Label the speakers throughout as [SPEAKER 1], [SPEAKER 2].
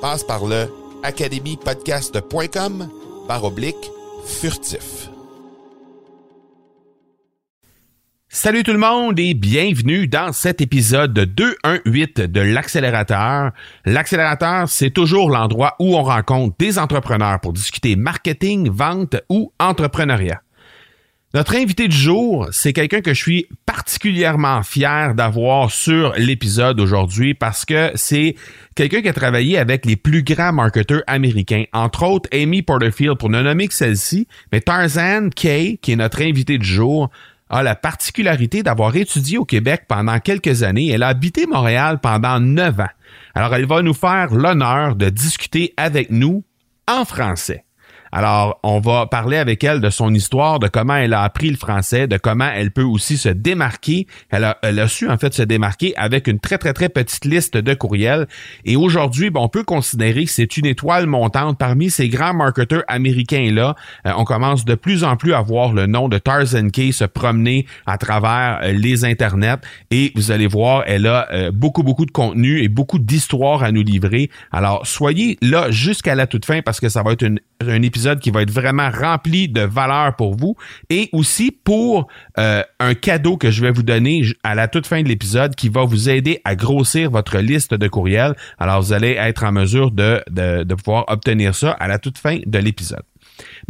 [SPEAKER 1] Passe par le academypodcast.com par oblique furtif.
[SPEAKER 2] Salut tout le monde et bienvenue dans cet épisode 218 de l'accélérateur. L'accélérateur, c'est toujours l'endroit où on rencontre des entrepreneurs pour discuter marketing, vente ou entrepreneuriat. Notre invité du jour, c'est quelqu'un que je suis particulièrement fier d'avoir sur l'épisode aujourd'hui parce que c'est quelqu'un qui a travaillé avec les plus grands marketeurs américains, entre autres Amy Porterfield pour ne nommer que celle-ci, mais Tarzan Kay, qui est notre invité du jour, a la particularité d'avoir étudié au Québec pendant quelques années. Elle a habité Montréal pendant neuf ans. Alors, elle va nous faire l'honneur de discuter avec nous en français. Alors, on va parler avec elle de son histoire, de comment elle a appris le français, de comment elle peut aussi se démarquer. Elle a, su en fait se démarquer avec une très très très petite liste de courriels. Et aujourd'hui, ben, on peut considérer que c'est une étoile montante parmi ces grands marketeurs américains là. Euh, on commence de plus en plus à voir le nom de Tarzan Kay se promener à travers euh, les internets. Et vous allez voir, elle a euh, beaucoup beaucoup de contenu et beaucoup d'histoires à nous livrer. Alors soyez là jusqu'à la toute fin parce que ça va être une, un épisode qui va être vraiment rempli de valeur pour vous et aussi pour euh, un cadeau que je vais vous donner à la toute fin de l'épisode qui va vous aider à grossir votre liste de courriels. Alors, vous allez être en mesure de, de, de pouvoir obtenir ça à la toute fin de l'épisode.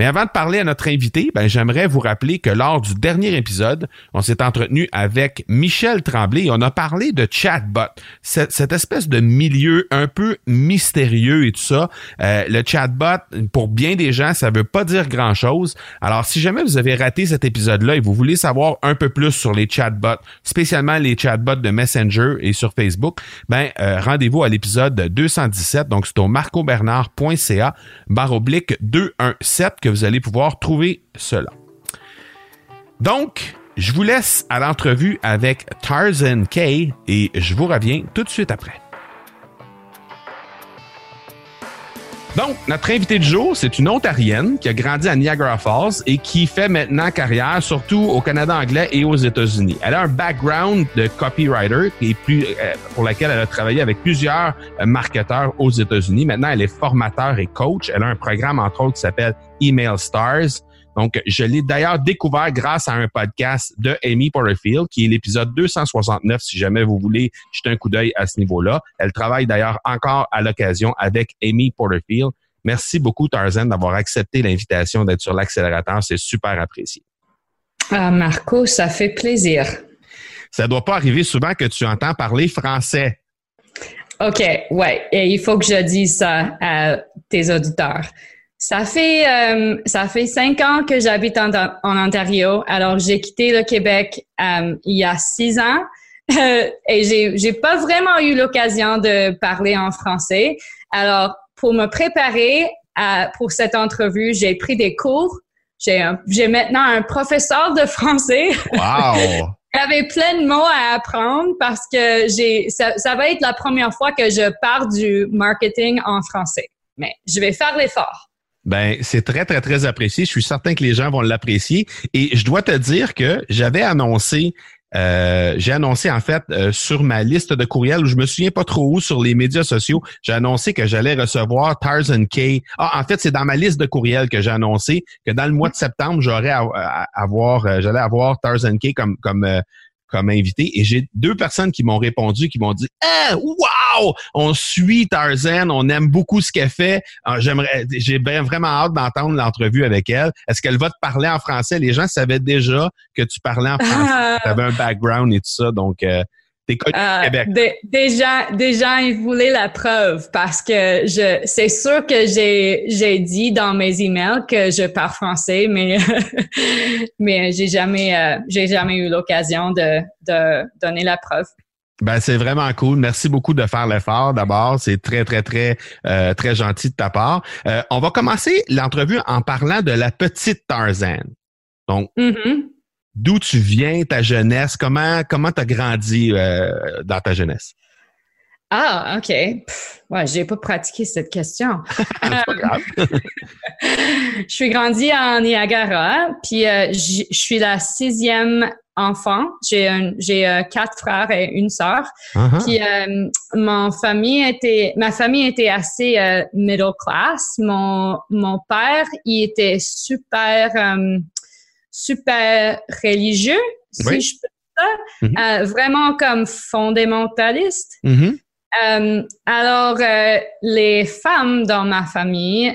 [SPEAKER 2] Mais avant de parler à notre invité, ben, j'aimerais vous rappeler que lors du dernier épisode, on s'est entretenu avec Michel Tremblay et on a parlé de chatbot, cette, espèce de milieu un peu mystérieux et tout ça. Euh, le chatbot, pour bien des gens, ça veut pas dire grand-chose. Alors, si jamais vous avez raté cet épisode-là et vous voulez savoir un peu plus sur les chatbots, spécialement les chatbots de Messenger et sur Facebook, ben euh, rendez-vous à l'épisode 217. Donc, c'est au marcobernard.ca barre oblique 217 que vous allez pouvoir trouver cela. Donc, je vous laisse à l'entrevue avec Tarzan Kay et je vous reviens tout de suite après. Donc, notre invité du jour, c'est une Ontarienne qui a grandi à Niagara Falls et qui fait maintenant carrière surtout au Canada anglais et aux États-Unis. Elle a un background de copywriter euh, pour laquelle elle a travaillé avec plusieurs euh, marketeurs aux États-Unis. Maintenant, elle est formateur et coach. Elle a un programme, entre autres, qui s'appelle Email Stars. Donc, je l'ai d'ailleurs découvert grâce à un podcast de Amy Porterfield, qui est l'épisode 269, si jamais vous voulez jeter un coup d'œil à ce niveau-là. Elle travaille d'ailleurs encore à l'occasion avec Amy Porterfield. Merci beaucoup, Tarzan, d'avoir accepté l'invitation d'être sur l'accélérateur. C'est super apprécié.
[SPEAKER 3] Ah, Marco, ça fait plaisir.
[SPEAKER 2] Ça doit pas arriver souvent que tu entends parler français.
[SPEAKER 3] OK, ouais. Et il faut que je dise ça à tes auditeurs. Ça fait euh, ça fait cinq ans que j'habite en, en, Ontario. Alors j'ai quitté le Québec euh, il y a six ans et j'ai j'ai pas vraiment eu l'occasion de parler en français. Alors pour me préparer à, pour cette entrevue, j'ai pris des cours. J'ai j'ai maintenant un professeur de français.
[SPEAKER 2] Wow.
[SPEAKER 3] J'avais plein de mots à apprendre parce que j'ai ça, ça va être la première fois que je parle du marketing en français. Mais je vais faire l'effort.
[SPEAKER 2] Ben, c'est très, très, très apprécié. Je suis certain que les gens vont l'apprécier. Et je dois te dire que j'avais annoncé euh, j'ai annoncé en fait euh, sur ma liste de courriels où je me souviens pas trop où sur les médias sociaux, j'ai annoncé que j'allais recevoir Tarzan K. Ah, en fait, c'est dans ma liste de courriels que j'ai annoncé que dans le mois de septembre, j'aurais à, avoir, euh, j'allais avoir Tarzan K comme comme comme invité. Et j'ai deux personnes qui m'ont répondu qui m'ont dit "Ah, wow, on suit Tarzan, on aime beaucoup ce qu'elle fait. Ah, j'aimerais j'ai vraiment hâte d'entendre l'entrevue avec elle. Est-ce qu'elle va te parler en français Les gens savaient déjà que tu parlais en français, tu avais un background et tout ça donc euh,
[SPEAKER 3] euh, déjà, déjà, ils voulaient la preuve parce que je, c'est sûr que j'ai, j'ai dit dans mes emails que je parle français, mais, mais j'ai jamais, euh, j'ai jamais eu l'occasion de, de donner la preuve.
[SPEAKER 2] Ben, c'est vraiment cool. Merci beaucoup de faire l'effort d'abord. C'est très, très, très, euh, très gentil de ta part. on va commencer l'entrevue en parlant de la petite Tarzan. Donc, mm-hmm d'où tu viens, ta jeunesse, comment comment tu as grandi euh, dans ta jeunesse?
[SPEAKER 3] Ah, OK. ouais, j'ai pas pratiqué cette question.
[SPEAKER 2] Grave.
[SPEAKER 3] je suis grandi en Niagara, puis euh, je suis la sixième enfant. J'ai j'ai euh, quatre frères et une sœur. Uh-huh. Puis mon famille était ma famille était assez middle class. Mon mon père, il était super super religieux, si je peux dire ça, mm-hmm. euh, vraiment comme fondamentaliste. Mm-hmm. Euh, alors, euh, les femmes dans ma famille,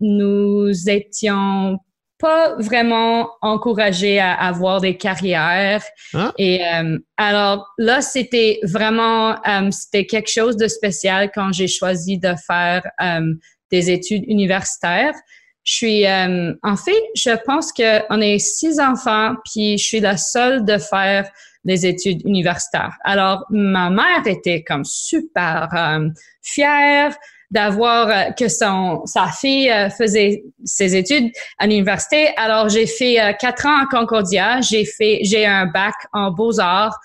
[SPEAKER 3] nous étions pas vraiment encouragées à avoir des carrières. Ah. Et alors là, c'était vraiment, c'était quelque chose de spécial quand j'ai choisi de faire des études universitaires. Je suis, euh, en fait, je pense qu'on est six enfants, puis je suis la seule de faire des études universitaires. Alors, ma mère était comme super euh, fière d'avoir euh, que son sa fille faisait ses études à l'université. Alors, j'ai fait quatre ans à Concordia. J'ai fait j'ai un bac en beaux arts.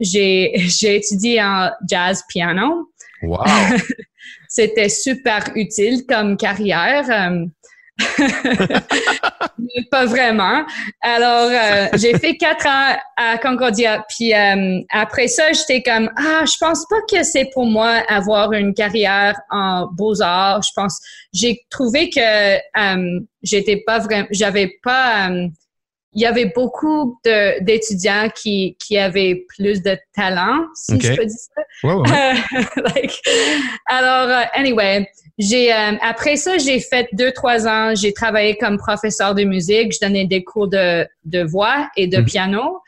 [SPEAKER 3] j'ai j'ai étudié en jazz piano.
[SPEAKER 2] Wow.
[SPEAKER 3] C'était super utile comme carrière. pas vraiment. Alors, euh, j'ai fait quatre ans à Concordia. Puis euh, après ça, j'étais comme, ah, je pense pas que c'est pour moi avoir une carrière en beaux-arts. Je pense, j'ai trouvé que euh, j'étais pas vraiment, j'avais pas, il y avait beaucoup d'étudiants qui, qui avaient plus de talent, si je peux dire ça. like, alors, anyway, j'ai euh, après ça, j'ai fait deux trois ans. J'ai travaillé comme professeur de musique. Je donnais des cours de, de voix et de mhm. piano.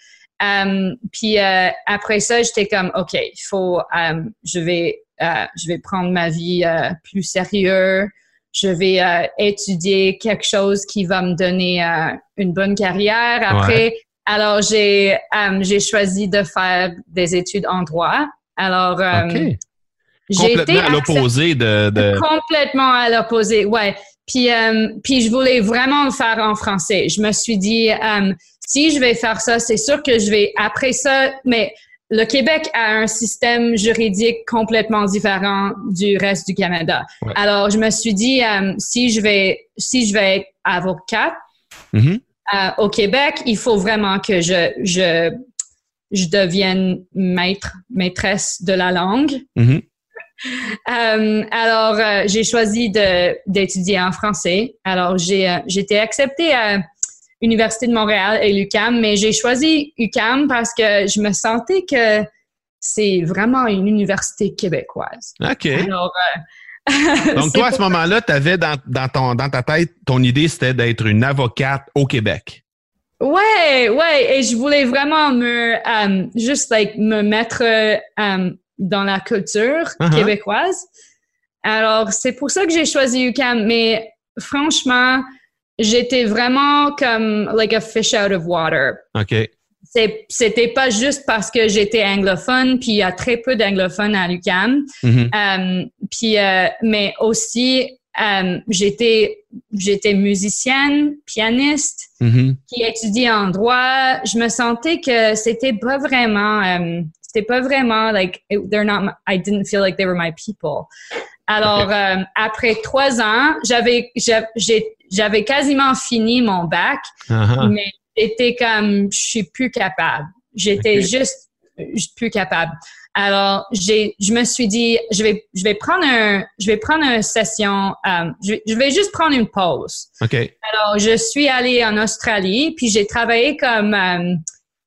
[SPEAKER 3] Um, puis euh, après ça, j'étais comme ok, il faut, um, je vais, uh, je vais prendre ma vie uh, plus sérieux. Je vais uh, étudier quelque chose qui va me donner une bonne carrière. Après, alors j'ai, um, j'ai choisi de faire des études en droit. Alors,
[SPEAKER 2] Complètement à l'opposé de,
[SPEAKER 3] Complètement à l'opposé, ouais. Puis, euh, puis je voulais vraiment le faire en français. Je me suis dit, euh, si je vais faire ça, c'est sûr que je vais, après ça, mais le Québec a un système juridique complètement différent du reste du Canada. Alors, je me suis dit, euh, si je vais, si je vais être avocate mm-hmm. au Québec, il faut vraiment que je, je, je devienne maître, maîtresse de la langue. Mm-hmm. Euh, alors, euh, j'ai choisi d'étudier en français. Alors, j'ai euh, été acceptée à l'Université de Montréal et l'UCAM, mais j'ai choisi UCAM parce que je me sentais que c'est vraiment une université québécoise.
[SPEAKER 2] OK. Donc, toi, à ce moment-là, tu avais dans, ton, dans ta tête, ton idée, c'était d'être une avocate au Québec.
[SPEAKER 3] Ouais, ouais, et je voulais vraiment me, juste like, me mettre dans la culture uh-huh. québécoise. Alors, c'est pour ça que j'ai choisi UCAM. Mais franchement, j'étais vraiment comme like a fish out of water.
[SPEAKER 2] OK.
[SPEAKER 3] C'était pas juste parce que j'étais anglophone, puis il y a très peu d'anglophones à l'UCAM. Mm-hmm. Puis, euh, mais aussi, euh, j'étais j'étais musicienne, pianiste, mm-hmm. qui étudiait en droit. Je me sentais que c'était pas vraiment c'était pas vraiment like they're not I didn't feel like they were my people. Alors euh, après trois ans, j'avais j'avais quasiment fini mon bac, uh-huh. mais j'étais comme je suis plus capable. J'étais juste plus capable. Alors, j'ai, je me suis dit, je vais, je vais prendre un, je vais prendre une session, euh, je, vais juste prendre une pause.
[SPEAKER 2] OK.
[SPEAKER 3] Alors, je suis allée en Australie, puis j'ai travaillé comme, euh,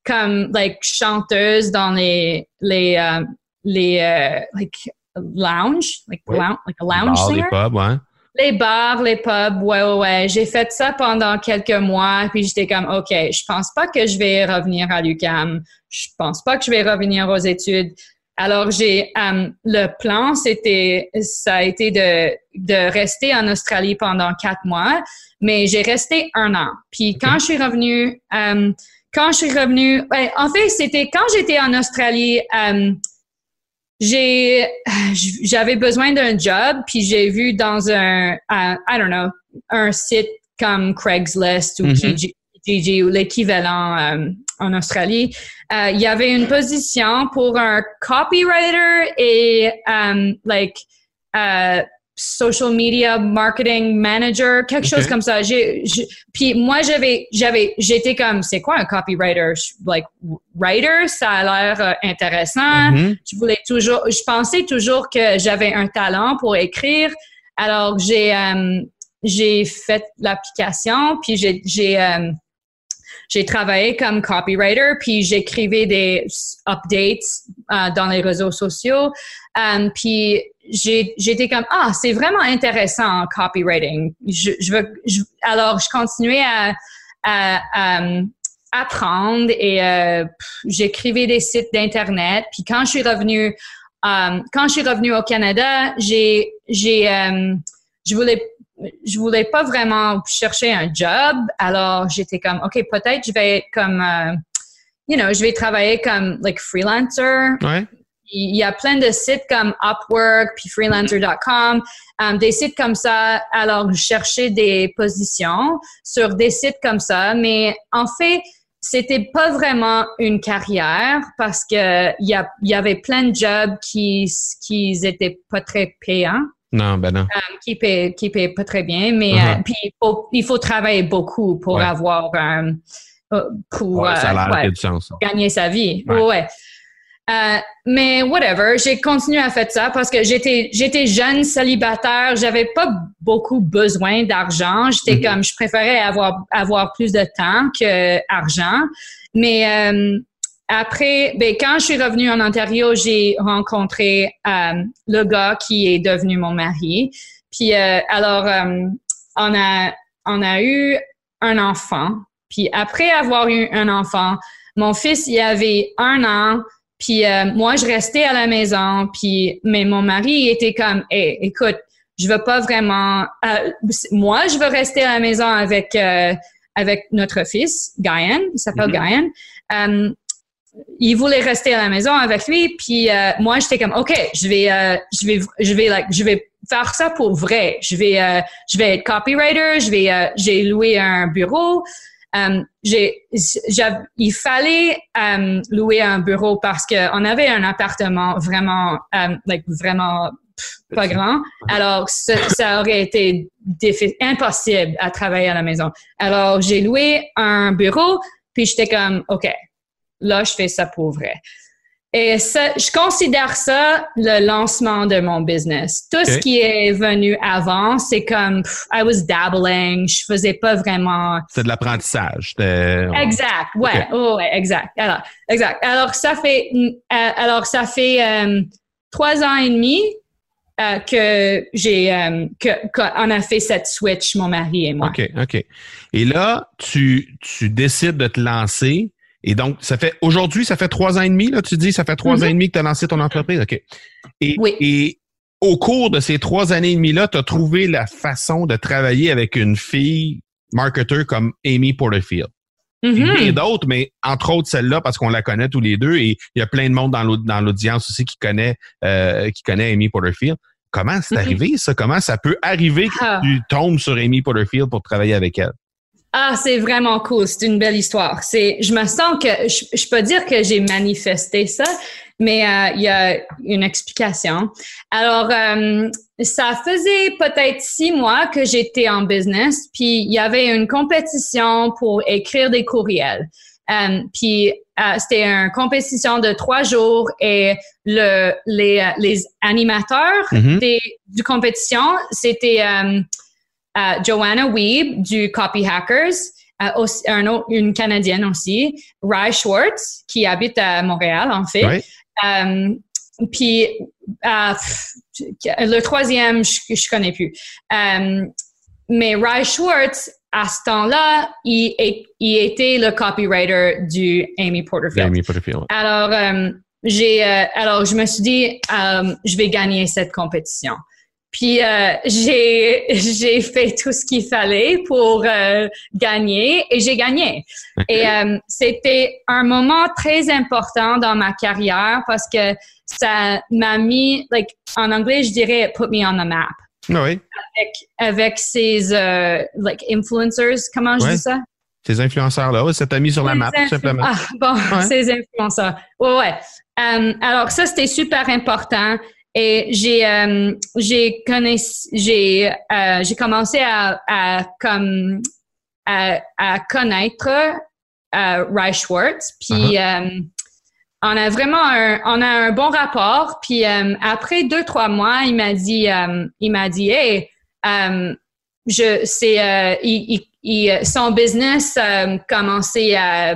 [SPEAKER 3] comme, like, chanteuse dans les, les, euh, les, like, lounge, like, lounge, like a lounge
[SPEAKER 2] singer. Pubs, ouais.
[SPEAKER 3] Les bars, les pubs, ouais, ouais, ouais. J'ai fait ça pendant quelques mois, puis j'étais comme, OK, je pense pas que je vais revenir à l'UQAM. Je pense pas que je vais revenir aux études. Alors, j'ai euh, le plan, c'était, ça a été de, de rester en Australie pendant quatre mois, mais j'ai resté un an. Puis quand je suis revenue, euh, quand je suis revenue, en fait, c'était quand j'étais en Australie, euh, j'ai, j'avais besoin d'un job, puis j'ai vu dans un, I don't know, un site comme Craigslist ou. Kijiji ou l'équivalent en Australie, euh, il y avait une position pour un copywriter et um, like uh, social media marketing manager, quelque chose comme ça. J'ai, puis moi j'avais j'avais j'étais comme c'est quoi un copywriter? Like writer ça a l'air euh, intéressant. Mm-hmm. Je voulais toujours je pensais toujours que j'avais un talent pour écrire. Alors j'ai um, j'ai fait l'application puis j'ai j'ai um, j'ai travaillé comme copywriter, puis j'écrivais des updates euh, dans les réseaux sociaux. Um, puis j'étais comme ah c'est vraiment intéressant copywriting. Je, je veux, alors je continuais à, à, um, apprendre et euh, j'écrivais des sites d'internet. Puis quand je suis revenue um, quand je suis revenue au Canada, j'ai j'ai je voulais je voulais pas vraiment chercher un job. Alors, j'étais comme, OK, peut-être je vais être comme, euh, you know, je vais travailler comme, like, freelancer.
[SPEAKER 2] Ouais.
[SPEAKER 3] Il y a plein de sites comme Upwork, puis freelancer.com, um, des sites comme ça. Alors, je cherchais des positions sur des sites comme ça. Mais en fait, c'était pas vraiment une carrière parce que il y, y avait plein de jobs qui, qui étaient pas très payants.
[SPEAKER 2] Non, ben non.
[SPEAKER 3] Euh, qui paye, qui paye pas très bien, mais euh, uh-huh. puis il faut, il faut travailler beaucoup pour avoir euh, pour, gagner sa vie. Ouais. mais whatever, j'ai continué à faire ça parce que j'étais j'étais jeune célibataire, j'avais pas beaucoup besoin d'argent. J'étais mm-hmm. comme je préférais avoir avoir plus de temps que argent. Mais après, ben, quand je suis revenue en Ontario, j'ai rencontré euh, le gars qui est devenu mon mari. Puis euh, alors, euh, on a on a eu un enfant. Puis après avoir eu un enfant, mon fils il avait un an. Puis moi, je restais à la maison. Puis mais mon mari était comme, hey, écoute, je veux pas vraiment. moi, je veux rester à la maison avec avec notre fils, Guyan. Il s'appelle mm il voulait rester à la maison avec lui, puis euh, moi j'étais comme ok, je vais, euh, je vais, je vais, like, je vais faire ça pour vrai. Je vais, euh, je vais être copywriter. Je vais, j'ai loué un bureau. j'ai, il fallait louer un bureau parce que on avait un appartement vraiment, like, vraiment pas grand. Alors ça, ça aurait été impossible à travailler à la maison. Alors j'ai loué un bureau, puis j'étais comme ok, là, je fais ça pour vrai. Et ça, je considère ça le lancement de mon business. Tout ce qui est venu avant, c'est comme I was dabbling, je faisais pas vraiment.
[SPEAKER 2] C'est de l'apprentissage.
[SPEAKER 3] Exact, ouais, ouais, exact. Alors, exact. Alors ça fait, euh, alors ça fait euh, trois ans et demi euh, que j'ai, qu'on a fait cette switch, mon mari et moi.
[SPEAKER 2] Ok, ok. Et là, tu, tu décides de te lancer et donc, ça fait aujourd'hui, ça fait trois ans et demi, là, tu dis, ça fait trois ans et mm-hmm. demi que tu as lancé ton entreprise. OK. Et,
[SPEAKER 3] oui.
[SPEAKER 2] et au cours de ces trois années et demie-là, tu as trouvé la façon de travailler avec une fille marketeur comme Amy Porterfield.
[SPEAKER 3] Mm-hmm.
[SPEAKER 2] Et d'autres, mais entre autres celle-là, parce qu'on la connaît tous les deux, et il y a plein de monde dans l'audience aussi qui connaît, euh, qui connaît Amy Porterfield. Comment c'est mm-hmm. arrivé, ça? Comment ça peut arriver que ah. tu tombes sur Amy Porterfield pour travailler avec elle?
[SPEAKER 3] Ah, c'est vraiment cool. C'est une belle histoire. C'est, je me sens que je, peux dire que j'ai manifesté ça, mais euh, il y a une explication. Alors, euh, ça faisait peut-être six mois que j'étais en business, puis il y avait une compétition pour écrire des courriels. Euh, puis c'était une compétition de trois jours et le, les, les animateurs
[SPEAKER 2] Mhm.
[SPEAKER 3] des, du compétition, c'était euh, euh, Joanna Weeb du Copy Hackers, euh, aussi- un autre- une Canadienne aussi, Rai Schwartz, qui habite à Montréal, en fait. Euh, puis euh, le troisième, je, je connais plus. Euh, mais Rai Schwartz, à ce temps-là, il, était le copywriter du Amy Porterfield.
[SPEAKER 2] Amy Porterfield.
[SPEAKER 3] Alors, euh, j'ai, euh, alors, je me suis dit, euh, je vais gagner cette compétition. Puis, euh, j'ai, j'ai fait tout ce qu'il fallait pour euh, gagner et j'ai gagné. Et euh, c'était un moment très important dans ma carrière parce que ça m'a mis, like, en anglais, je dirais, put me on the map.
[SPEAKER 2] Ah oui.
[SPEAKER 3] Avec, avec ces, euh, like, influencers, comment je dis ça?
[SPEAKER 2] Ces influenceurs-là, ouais, ça t'a mis sur la map, tout simplement.
[SPEAKER 3] Ah, bon,
[SPEAKER 2] Ouais.
[SPEAKER 3] ces influenceurs. Ouais, ouais. Euh, alors, ça, c'était super important. Et j'ai, euh, j'ai j'ai, euh, j'ai commencé à, à, comme, à, à connaître euh, Rai Schwartz. Puis, euh, on a vraiment un, on a un bon rapport. Puis, euh, après deux, trois mois, il m'a dit, euh, il m'a dit, hey, je, c'est, euh, il, il- son business euh, commençait à,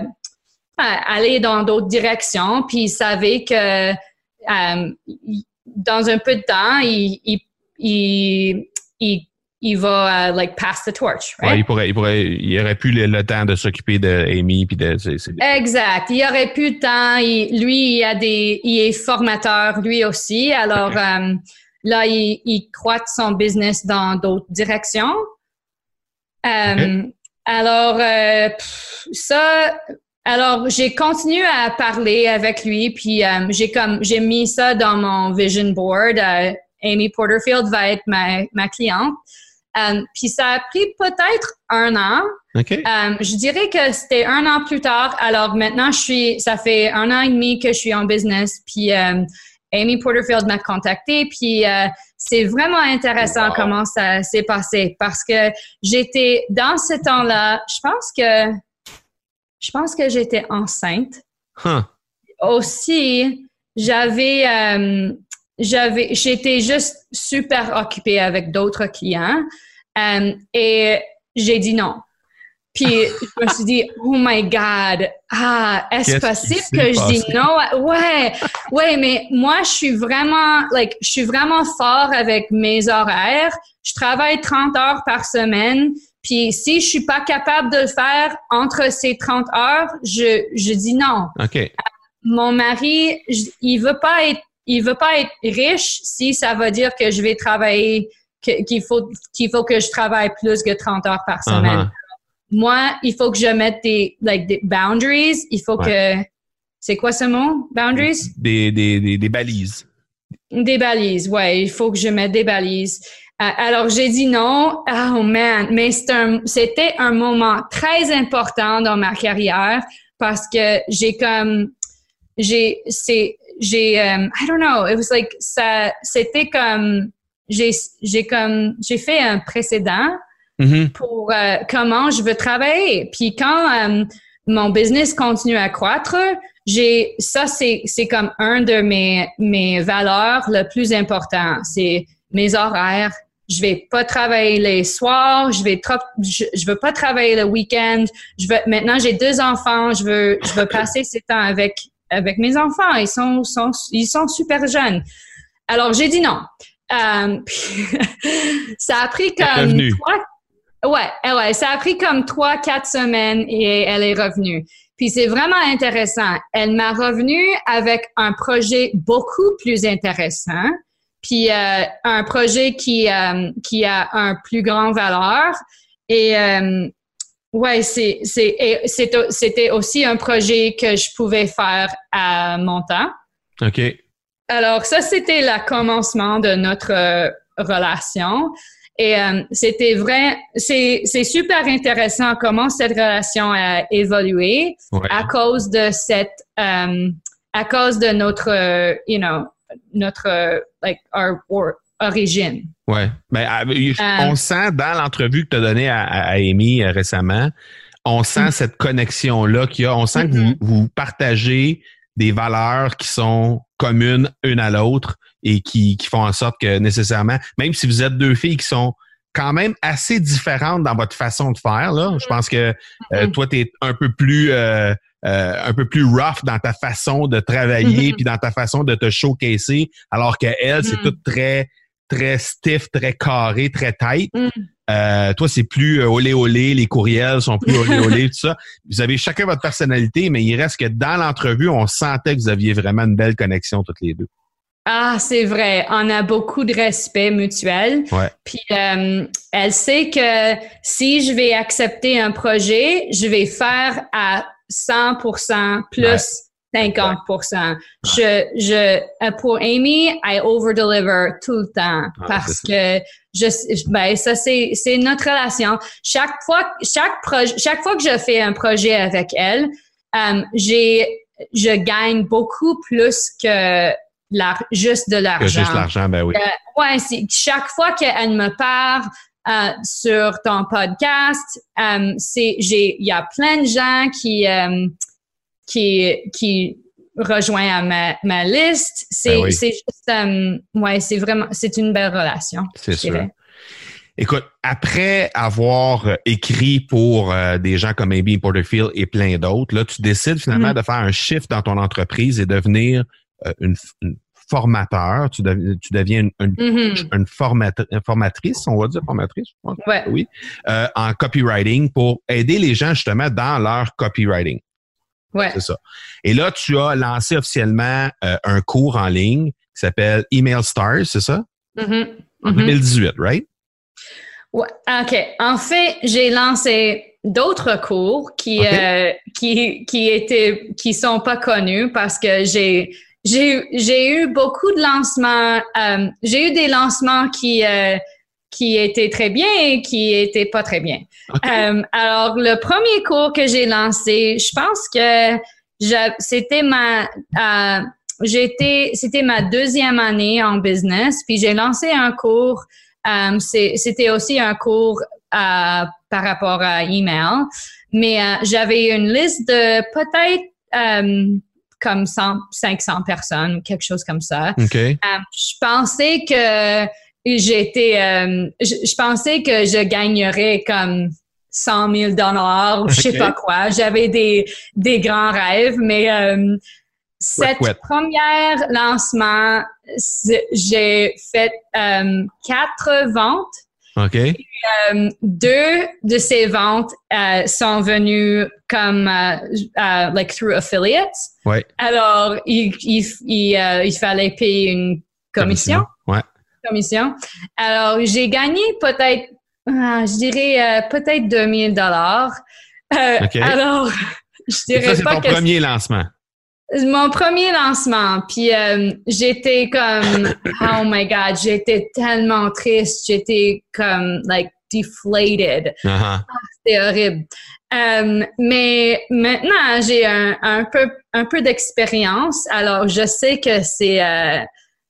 [SPEAKER 3] à aller dans d'autres directions, puis il savait que euh, il- dans un peu de temps, il, il, il, il, il va euh, like pass the torch,
[SPEAKER 2] Ouais,
[SPEAKER 3] right?
[SPEAKER 2] il pourrait, il pourrait, il aurait plus le, le temps de s'occuper de Amy puis de. c'est-
[SPEAKER 3] Exact. Il aurait plus de temps. Il- lui, il a des, il est formateur lui aussi. Alors euh, là, il, il croit son business dans d'autres directions. Euh, Alors euh, pff, ça. Alors j'ai continué à parler avec lui, puis euh, j'ai comme j'ai mis ça dans mon vision board. Euh, Amy Porterfield va être ma, ma cliente. Euh, puis ça a pris peut-être un an.
[SPEAKER 2] OK.
[SPEAKER 3] Euh, je dirais que c'était un an plus tard. Alors maintenant, je suis, ça fait un an et demi que je suis en business. Puis euh, Amy Porterfield m'a contacté. Puis c'est vraiment intéressant
[SPEAKER 1] Wow.
[SPEAKER 3] comment ça s'est passé parce que j'étais dans ce temps-là. Je pense que je pense que j'étais enceinte
[SPEAKER 2] Huh.
[SPEAKER 3] aussi, j'avais, euh, j'avais, j'étais juste super occupée avec d'autres clients euh, et j'ai dit non. Puis je me suis dit, oh my God, ah, est-ce
[SPEAKER 2] Qu'est-ce
[SPEAKER 3] possible que je dis non? Ouais, ouais, mais moi, je suis vraiment, like, je suis vraiment fort avec mes horaires. Je travaille 30 heures par semaine. Puis si je suis pas capable de le faire entre ces 30 heures, je, je dis non
[SPEAKER 2] OK.
[SPEAKER 3] mon mari, je- il veut pas être, il veut pas être riche si ça veut dire que je vais travailler, qu'il faut, qu'il faut que je travaille plus que 30 heures par semaine.
[SPEAKER 2] Uh-huh.
[SPEAKER 3] Moi, il faut que je mette des, like, des boundaries. Il faut que, c'est quoi ce mot? Boundaries?
[SPEAKER 2] Des, des, des, des balises.
[SPEAKER 3] Des balises, ouais, il faut que je mette des balises. Euh, alors j'ai dit non, oh man, mais un- c'était un moment très important dans ma carrière parce que j'ai comme, j'ai, c'est, j'ai, um, I don't know, it was like ça, c'était comme, j'ai, j'ai comme, j'ai fait un précédent
[SPEAKER 2] Mhm.
[SPEAKER 3] pour euh, comment je veux travailler. Puis quand euh, mon business continue à croître, j'ai ça c'est c'est comme un de mes mes valeurs le plus important, c'est mes horaires. Je vais pas travailler les soirs, je vais trop, je, je veux pas travailler le week-end. Je veux maintenant j'ai deux enfants, je veux je veux passer ce temps avec avec mes enfants. Ils sont sont ils sont super jeunes. Alors j'ai dit non. Euh, ça a pris comme
[SPEAKER 2] revenue.
[SPEAKER 3] trois Ouais, eh ouais, ça a pris comme trois, quatre semaines et elle est revenue. Puis c'est vraiment intéressant. Elle m'a revenu avec un projet beaucoup plus intéressant, puis euh, un projet qui euh, qui a un plus grand valeur. Et euh, ouais, c'est c'est c'était aussi un projet que je pouvais faire à mon temps.
[SPEAKER 2] OK.
[SPEAKER 3] Alors, ça, c'était le commencement de notre euh, relation. Et euh, c'était vrai, c'est c'est super intéressant comment cette relation a évolué
[SPEAKER 2] Ouais.
[SPEAKER 3] à cause de cette, euh, à cause de notre, you know, notre, euh, like, our, our origine.
[SPEAKER 2] Ouais. Ben, ah,
[SPEAKER 3] Euh.
[SPEAKER 2] on sent dans l'entrevue que tu as donnée à, Amy euh, récemment, on sent
[SPEAKER 3] Mm.
[SPEAKER 2] cette connexion-là qu'il y a. On sent que vous,
[SPEAKER 3] Mhm.
[SPEAKER 2] vous partagez des valeurs qui sont communes une à l'autre et qui, qui font en sorte que nécessairement, même si vous êtes deux filles qui sont quand même assez différentes dans votre façon de faire, là, je pense que euh,
[SPEAKER 3] Mhm.
[SPEAKER 2] toi, tu es un peu plus euh, euh, un peu plus rough dans ta façon de travailler
[SPEAKER 3] Mhm.
[SPEAKER 2] puis dans ta façon de te showcaser, alors que elle, c'est
[SPEAKER 3] Mhm.
[SPEAKER 2] tout très très stiff, très carré, très tight.
[SPEAKER 3] Mhm.
[SPEAKER 2] Euh, toi, c'est plus euh, olé olé, les courriels sont plus olé olé, tout ça. Vous avez chacun votre personnalité, mais il reste que dans l'entrevue, on sentait que vous aviez vraiment une belle connexion toutes les deux.
[SPEAKER 3] Ah, c'est vrai. On a beaucoup de respect mutuel.
[SPEAKER 2] Ouais.
[SPEAKER 3] Puis euh, elle sait que si je vais accepter un projet, je vais faire à 100% plus 50%. Je, je, euh, pour Amy, I over-deliver tout le temps
[SPEAKER 2] Ah,
[SPEAKER 3] parce que je, ben, ça, c'est, c'est notre relation. Chaque fois, chaque projet, chaque fois que je fais un projet avec elle, euh, j'ai, je gagne beaucoup plus que l'ar- juste de l'argent.
[SPEAKER 2] juste l'argent, ben oui.
[SPEAKER 3] Ouais, c'est chaque fois qu'elle me parle euh, sur ton podcast, euh, c'est j'ai il y a plein de gens qui qui qui rejoignent à ma, ma liste. C'est
[SPEAKER 2] Ben oui.
[SPEAKER 3] c'est juste ouais, c'est vraiment c'est une belle relation.
[SPEAKER 2] C'est sûr.
[SPEAKER 3] dirais.
[SPEAKER 2] Écoute, après avoir écrit pour euh, des gens comme Amy Porterfield et plein d'autres, là, tu décides finalement
[SPEAKER 3] Mhm.
[SPEAKER 2] de faire un shift dans ton entreprise et devenir euh, une, une formateur. Tu, dev- tu deviens une, une, une formata- une formatrice, on va dire formatrice, je pense.
[SPEAKER 3] Ouais.
[SPEAKER 2] oui, euh, en copywriting pour aider les gens justement dans leur copywriting.
[SPEAKER 3] Ouais.
[SPEAKER 2] C'est ça. Et là, tu as lancé officiellement euh, un cours en ligne qui s'appelle Email Stars, c'est ça?
[SPEAKER 3] Mhm.
[SPEAKER 2] En
[SPEAKER 3] Mhm.
[SPEAKER 2] 2018, right?
[SPEAKER 3] Ouais, OK. En fait, j'ai lancé d'autres cours qui,
[SPEAKER 2] OK.
[SPEAKER 3] euh, qui, qui étaient, qui sont pas connus parce que j'ai, j'ai, j'ai eu beaucoup de lancements, euh, j'ai eu des lancements qui, euh, qui étaient très bien et qui étaient pas très bien. Euh, alors, le premier cours que j'ai lancé, je pense que c'était ma, euh, j'étais, c'était ma deuxième année en business, puis j'ai lancé un cours. euh, c'était aussi un cours euh, par rapport à email, mais j'avais une liste de peut-être euh, comme 100, 500 personnes, quelque chose comme ça.
[SPEAKER 2] OK.
[SPEAKER 3] Euh, je pensais que j'étais, euh, je, je pensais que je gagnerais comme 100 000 dollars, ou je sais pas quoi. J'avais des, des grands rêves, mais euh, cette
[SPEAKER 2] ouais.
[SPEAKER 3] première lancement, j'ai fait euh, quatre ventes.
[SPEAKER 2] OK.
[SPEAKER 3] Euh, deux de ces ventes euh, sont venues comme euh, euh, like through affiliates.
[SPEAKER 2] Ouais.
[SPEAKER 3] Alors, il, il, il, euh, il fallait payer une commission.
[SPEAKER 2] Ouais.
[SPEAKER 3] commission. Alors, j'ai gagné peut-être, ah, je dirais peut-être 2000 dollars. Euh,
[SPEAKER 2] OK.
[SPEAKER 3] Alors, je
[SPEAKER 2] Et
[SPEAKER 3] dirais
[SPEAKER 2] ça, c'est
[SPEAKER 3] pas
[SPEAKER 2] ton
[SPEAKER 3] que
[SPEAKER 2] premier lancement.
[SPEAKER 3] Mon premier lancement, puis euh, j'étais comme, oh my god, j'étais tellement triste, j'étais comme, like, deflated.
[SPEAKER 2] Ah,
[SPEAKER 3] C'était horrible. Euh, mais maintenant, j'ai un, un peu, un peu d'expérience, alors je sais que c'est euh,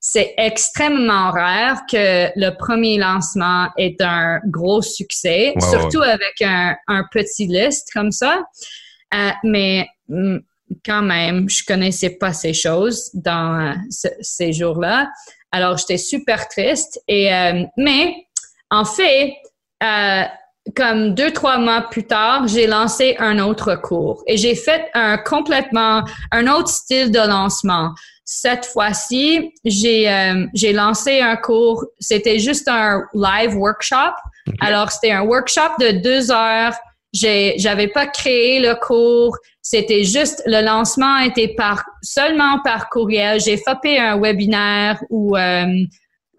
[SPEAKER 3] c'est extrêmement rare que le premier lancement est un gros succès, surtout avec un, un petit liste comme ça. Euh, mais mm, quand même, je connaissais pas ces choses dans euh, ce- ces jours-là. Alors, j'étais super triste. Et, euh, mais, en fait, euh, comme deux, trois mois plus tard, j'ai lancé un autre cours et j'ai fait un complètement, un autre style de lancement. Cette fois-ci, j'ai euh, j'ai lancé un cours, c'était juste un live workshop. Alors, c'était un workshop de deux heures. J'ai, j'avais pas créé le cours. C'était juste, le lancement était par, seulement par courriel. J'ai fait un webinaire ou euh,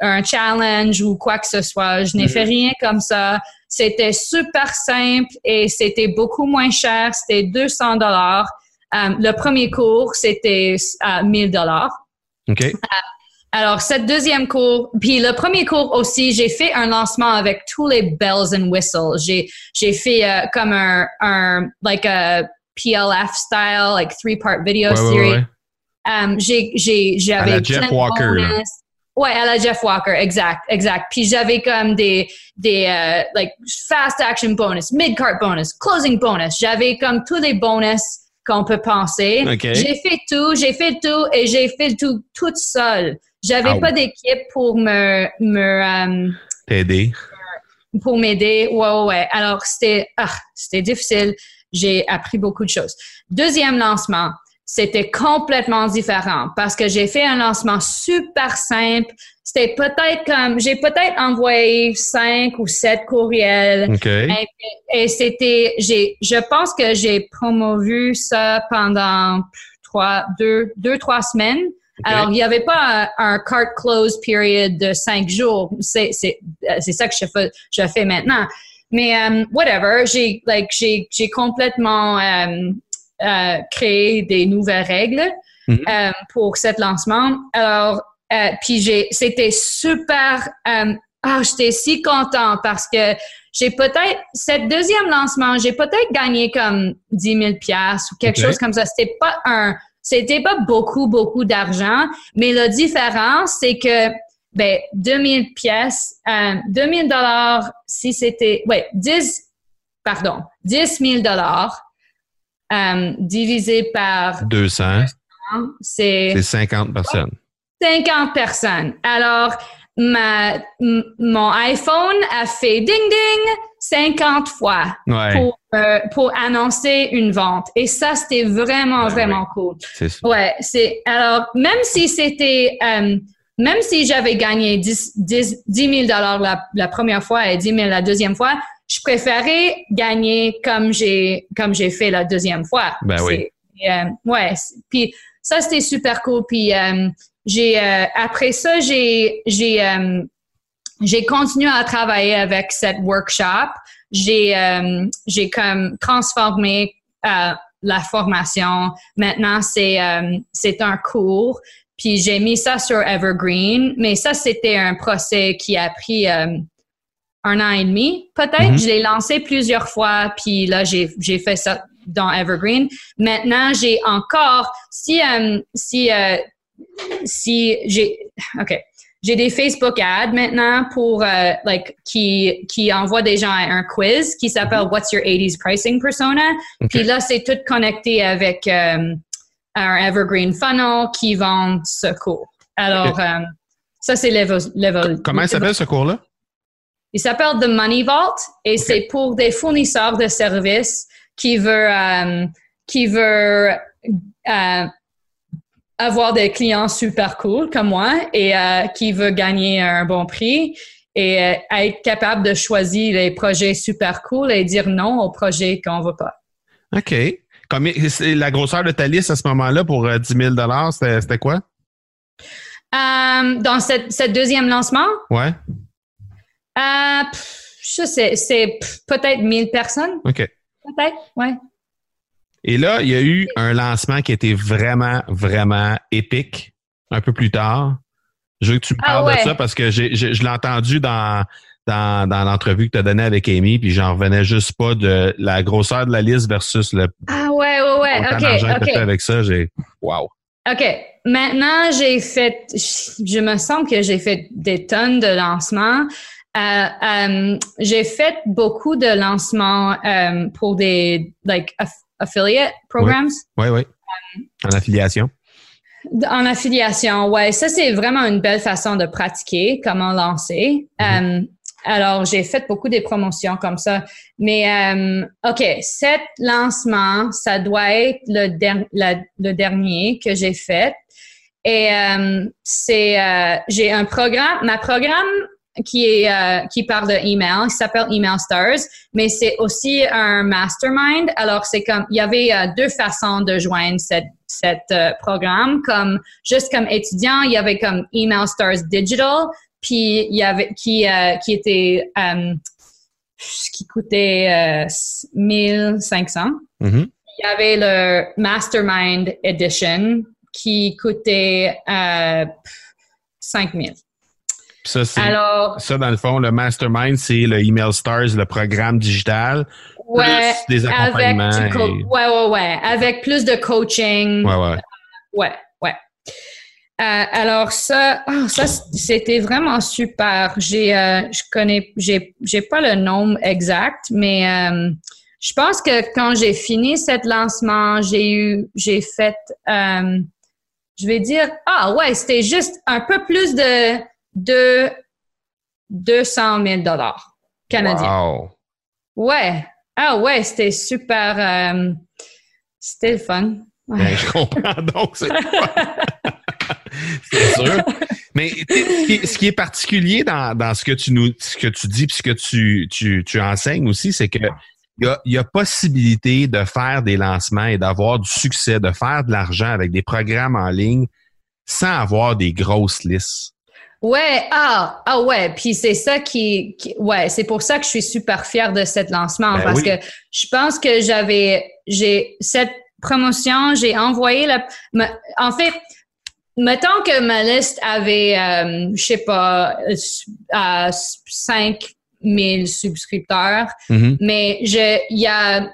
[SPEAKER 3] un challenge ou quoi que ce soit. Je n'ai fait rien comme ça. C'était super simple et c'était beaucoup moins cher. C'était 200 dollars. Euh, le premier cours, c'était à 1000 dollars.
[SPEAKER 2] OK.
[SPEAKER 3] Alors, cette deuxième cours, puis le premier cours aussi, j'ai fait un lancement avec tous les bells and whistles. J'ai, j'ai fait euh, comme un, un, like a PLF style, like three-part video
[SPEAKER 2] Ouais, ouais,
[SPEAKER 3] series.
[SPEAKER 2] ouais.
[SPEAKER 3] Um, j'ai, j'ai,
[SPEAKER 2] À
[SPEAKER 3] j'avais
[SPEAKER 2] la Jeff Walker,
[SPEAKER 3] bonus. Ouais, à la Jeff Walker, exact, exact. Puis j'avais comme des, des, euh, like, fast action bonus, mid-cart bonus, closing bonus. J'avais comme tous les bonus qu'on peut penser.
[SPEAKER 2] OK.
[SPEAKER 3] J'ai fait tout, j'ai fait tout et j'ai fait tout toute seule. J'avais pas d'équipe pour me, me, euh,
[SPEAKER 2] T'aider.
[SPEAKER 3] pour m'aider. Ouais, ouais, ouais. Alors, c'était, ah, c'était difficile. J'ai appris beaucoup de choses. Deuxième lancement, c'était complètement différent parce que j'ai fait un lancement super simple. C'était peut-être comme, j'ai peut-être envoyé cinq ou sept courriels.
[SPEAKER 2] OK.
[SPEAKER 3] Et, et c'était, j'ai, je pense que j'ai promovu ça pendant trois, deux, deux, trois semaines. Alors, il n'y avait pas un, un cart close period de cinq jours. C'est, c'est, euh, c'est ça que je fais, je fais maintenant. Mais, um, whatever, j'ai, like, j'ai, j'ai complètement um, euh, créé des nouvelles règles
[SPEAKER 2] Mhm.
[SPEAKER 3] euh, pour cet lancement. Alors, euh, puis j'ai, c'était super, euh, ah, j'étais si content parce que j'ai peut-être, cette deuxième lancement, j'ai peut-être gagné comme 10 000 piastres ou quelque chose comme ça. C'était pas un, c'était pas beaucoup, beaucoup d'argent, mais la différence, c'est que, ben, 2000 pièces, euh, 2000 dollars, si c'était, ouais, 10, pardon, 10 000 dollars, euh, divisé par,
[SPEAKER 2] 200.
[SPEAKER 3] c'est
[SPEAKER 2] C'est 50 personnes.
[SPEAKER 3] 50 personnes. Alors, ma, mon iPhone a fait ding ding 50 fois
[SPEAKER 2] Ouais.
[SPEAKER 3] pour, euh, pour annoncer une vente. Et ça, c'était vraiment,
[SPEAKER 2] Ouais,
[SPEAKER 3] vraiment cool.
[SPEAKER 2] C'est ça.
[SPEAKER 3] Ouais, c'est, alors, même si c'était, euh, même si j'avais gagné 10, 10, 10 000 dollars la, la première fois et 10 000 la deuxième fois, je préférais gagner comme j'ai, comme j'ai fait la deuxième fois.
[SPEAKER 2] Ben oui.
[SPEAKER 3] Euh, ouais. Puis ça, c'était super cool. Puis, euh, j'ai, euh, après ça, j'ai, j'ai, euh, j'ai continué à travailler avec cette workshop. J'ai, j'ai comme transformé la formation. Maintenant, c'est, c'est un cours. Puis j'ai mis ça sur Evergreen. Mais ça, c'était un procès qui a pris euh, un an et demi, peut-être.
[SPEAKER 2] Mhm.
[SPEAKER 3] Je l'ai lancé plusieurs fois. Puis là, j'ai, j'ai fait ça dans Evergreen. Maintenant, j'ai encore, si, euh, si, euh, si j'ai, OK. J'ai des Facebook ads maintenant pour euh, like qui qui envoient des gens à un quiz qui s'appelle What's your 80s pricing persona? Puis là c'est tout connecté avec euh, un evergreen funnel qui vend ce cours. Alors euh, ça c'est level,
[SPEAKER 2] Comment il s'appelle ce cours-là?
[SPEAKER 3] il s'appelle The Money Vault et c'est pour des fournisseurs de services qui veulent euh, qui veulent euh, avoir des clients super cool comme moi et qui veut gagner un bon prix et être capable de choisir les projets super cool et dire non aux projets qu'on veut pas.
[SPEAKER 2] OK. Combien, la grosseur de ta liste à ce moment-là pour euh, 10 000 c'était quoi?
[SPEAKER 3] Euh, dans cette deuxième lancement,
[SPEAKER 2] Ouais.
[SPEAKER 3] euh, je sais, c'est peut-être 1000 personnes,
[SPEAKER 2] OK.
[SPEAKER 3] peut-être, ouais.
[SPEAKER 2] Et là, il y a eu un lancement qui était vraiment, vraiment épique un peu plus tard. Je veux que tu me
[SPEAKER 3] Ah
[SPEAKER 2] parles
[SPEAKER 3] ouais.
[SPEAKER 2] de ça parce que j'ai- je l'ai entendu dans, dans, dans l'entrevue que tu as donnée avec Amy, puis j'en revenais juste pas de la grosseur de la liste versus le
[SPEAKER 3] Ah ouais, ouais, ouais, ok,
[SPEAKER 2] que avec ça. J'ai Wow.
[SPEAKER 3] OK. Maintenant, j'ai fait, je me sens que j'ai fait des tonnes de lancements. Euh, euh, j'ai fait beaucoup de lancements euh, pour des like aff- affiliate programs
[SPEAKER 2] Oui, oui. En affiliation.
[SPEAKER 3] en affiliation. Ouais, ça c'est vraiment une belle façon de pratiquer comment lancer. Euh, alors j'ai fait beaucoup des promotions comme ça. Mais euh, ok, cet lancement, ça doit être le, dernier que j'ai fait. Et euh, c'est euh, j'ai un programme, ma programme qui est euh, qui parle de email, qui s'appelle Email Stars, mais c'est aussi un mastermind. Alors c'est comme il y avait euh, deux façons de joindre cette cet euh, programme comme juste comme étudiant, il y avait comme Email Stars Digital, puis il y avait qui euh, qui était euh, qui coûtait euh, 1500.
[SPEAKER 2] Mhm.
[SPEAKER 3] Il y avait le Mastermind Edition qui coûtait euh, 5000.
[SPEAKER 2] Puis Ça,
[SPEAKER 3] Alors,
[SPEAKER 2] ça, dans le fond, le mastermind, c'est le Email Stars, le programme digital,
[SPEAKER 3] ouais,
[SPEAKER 2] plus des
[SPEAKER 3] avec
[SPEAKER 2] accompagnements. et-
[SPEAKER 3] ouais, ouais, ouais, avec plus de coaching.
[SPEAKER 2] Ouais, ouais.
[SPEAKER 3] Ouais, ouais. alors ça, oh, ça c'était vraiment super. J'ai, euh, je connais, j'ai, j'ai pas le nombre exact, mais euh, je pense que quand j'ai fini cet lancement, j'ai eu, j'ai fait, euh, je vais dire, ah ouais, c'était juste un peu plus de de 200 000 dollars canadiens.
[SPEAKER 2] Wow.
[SPEAKER 3] Ouais, ah ouais, c'était super, c'était le fun.
[SPEAKER 2] Ben, je comprends donc. C'est sûr. Mais ce qui est particulier dans, dans, ce que tu nous ce que tu dis puis ce que tu, tu, tu enseignes aussi, c'est que il y, a, y a possibilité de faire des lancements et d'avoir du succès, de faire de l'argent avec des programmes en ligne sans avoir des grosses listes.
[SPEAKER 3] Ouais, ah, ah ouais, puis c'est ça qui, ouais, c'est pour ça que je suis super fière de cet lancement ben parce que je pense que j'avais, j'ai cette promotion, j'ai envoyé la. En fait, mettons que ma liste avait, euh, je sais pas, euh, 5 000 subscripteurs,
[SPEAKER 2] mm-hmm.
[SPEAKER 3] mais il y a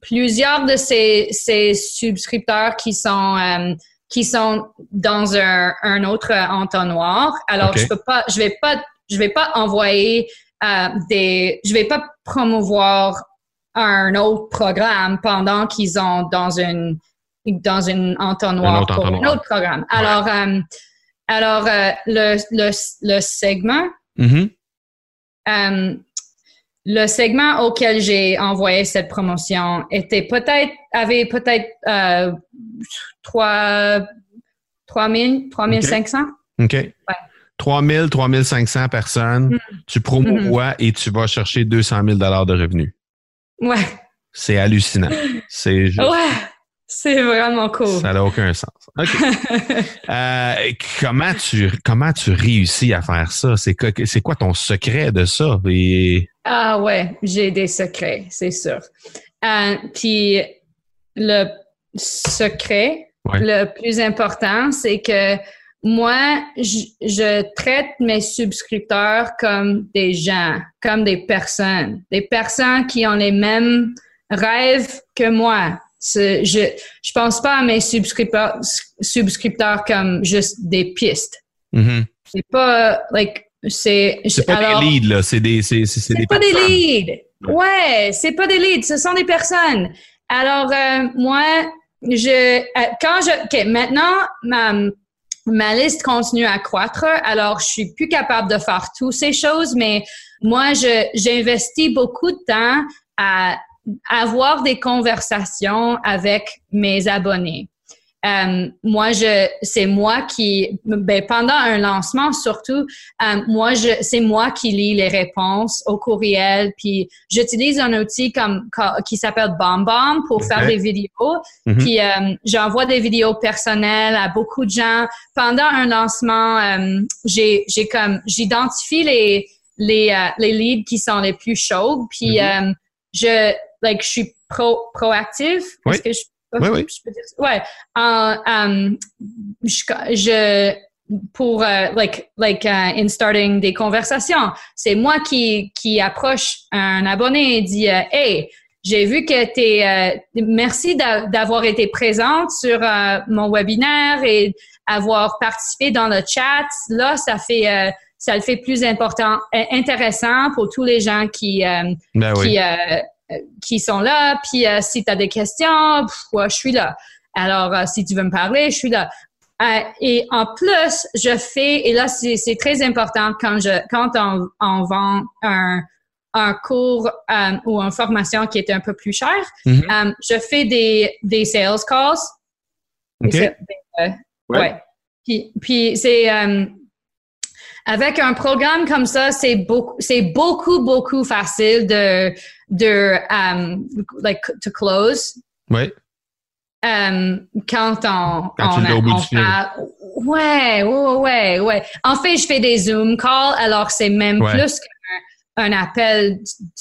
[SPEAKER 3] plusieurs de ces, ces subscripteurs qui sont euh, qui sont dans un, un autre entonnoir. Alors je peux pas, je vais pas, je vais pas envoyer euh, des, je vais pas promouvoir un autre programme pendant qu'ils ont dans une dans une entonnoir pour un autre programme. Alors, euh, alors euh, le, le, le, segment,
[SPEAKER 2] mm-hmm.
[SPEAKER 3] euh, le segment auquel j'ai envoyé cette promotion était peut-être avait peut-être euh, 3 3000 3500.
[SPEAKER 2] OK. Ouais. 3000 3500 personnes, mm. tu promouvois mm-hmm. et tu vas chercher 200 000 dollars de revenus.
[SPEAKER 3] Ouais.
[SPEAKER 2] C'est hallucinant. C'est juste...
[SPEAKER 3] Ouais. C'est vraiment cool.
[SPEAKER 2] Ça n'a aucun sens. OK. euh, comment tu comment tu réussis à faire ça? C'est quoi, c'est quoi ton secret de ça? Et...
[SPEAKER 3] Ah ouais, j'ai des secrets, c'est sûr. Euh, puis le secret le plus important, c'est que moi, je, je, traite mes subscripteurs comme des gens, comme des personnes, des personnes qui ont les mêmes rêves que moi. Je je pense pas à mes subscripteurs, subscripteurs comme juste des pistes.
[SPEAKER 2] Mm-hmm.
[SPEAKER 3] C'est pas like c'est
[SPEAKER 2] c'est pas des leads là, c'est des c'est
[SPEAKER 3] pas des leads. Ouais, c'est pas des leads, ce sont des personnes. Alors euh, moi, je euh, quand je OK, maintenant ma ma liste continue à croître, alors je suis plus capable de faire toutes ces choses, mais moi, je, j'investis beaucoup de temps à avoir des conversations avec mes abonnés. Euh, moi, je, c'est moi qui, ben, pendant un lancement surtout, euh, moi, je, c'est moi qui lis les réponses au courriel, puis j'utilise un outil comme qui s'appelle BombBomb pour faire des vidéos.
[SPEAKER 2] Mhm.
[SPEAKER 3] Puis euh, j'envoie des vidéos personnelles à beaucoup de gens. Pendant un lancement, euh, j'ai, j'ai comme, j'identifie les les les leads qui sont les plus chauds, puis
[SPEAKER 2] Mhm.
[SPEAKER 3] je, like, je suis pro proactive.
[SPEAKER 2] Oui.
[SPEAKER 3] Est-ce que je
[SPEAKER 2] oui, oui.
[SPEAKER 3] Je peux dire ça? Ouais. Um, je, je, pour uh, like like uh, in starting des conversations, c'est moi qui qui approche un abonné et dit uh, hey j'ai vu que tu merci d'avoir été présente sur mon webinaire et avoir participé dans le chat. Là, ça fait ça le fait plus important, intéressant pour tous les gens qui
[SPEAKER 2] ben
[SPEAKER 3] qui qui sont là. Puis euh, si tu as des questions, je suis là. Alors, euh, si tu veux me parler, je suis là. Euh, et en plus, je fais, et là, c'est très important quand je quand on, on vend un, un cours ou une formation qui est un peu plus cher,
[SPEAKER 2] Mm-hmm.
[SPEAKER 3] je fais des, des sales calls.
[SPEAKER 2] OK.
[SPEAKER 3] Euh, ouais. Puis, puis c'est avec un programme comme ça, c'est beaucoup, c'est beaucoup, beaucoup facile de, de, um, like, to close.
[SPEAKER 2] Oui.
[SPEAKER 3] Um, quand on,
[SPEAKER 2] Quand tu
[SPEAKER 3] on,
[SPEAKER 2] as au bout
[SPEAKER 3] on
[SPEAKER 2] du
[SPEAKER 3] parle- ouais, ouais, ouais, ouais. En fait, je fais des Zoom calls, alors c'est même
[SPEAKER 2] Ouais.
[SPEAKER 3] plus qu'un un appel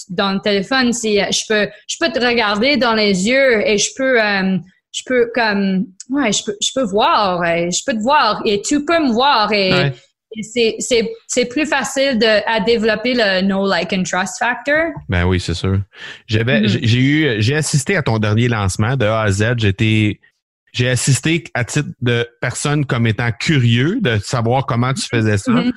[SPEAKER 3] dans le téléphone. Si je peux, je peux te regarder dans les yeux et je peux, um, je peux comme, ouais, je peux, je peux voir, et je peux te voir et tu peux me voir et,
[SPEAKER 2] Ouais.
[SPEAKER 3] C'est, plus facile de, à développer le no like and trust factor.
[SPEAKER 2] Ben oui, c'est sûr. J'avais,
[SPEAKER 3] Mhm.
[SPEAKER 2] j'ai- j'ai eu, j'ai assisté à ton dernier lancement de A à Z. J'étais, j'ai assisté à titre de personne comme étant curieux de savoir comment tu faisais ça.
[SPEAKER 3] Mhm.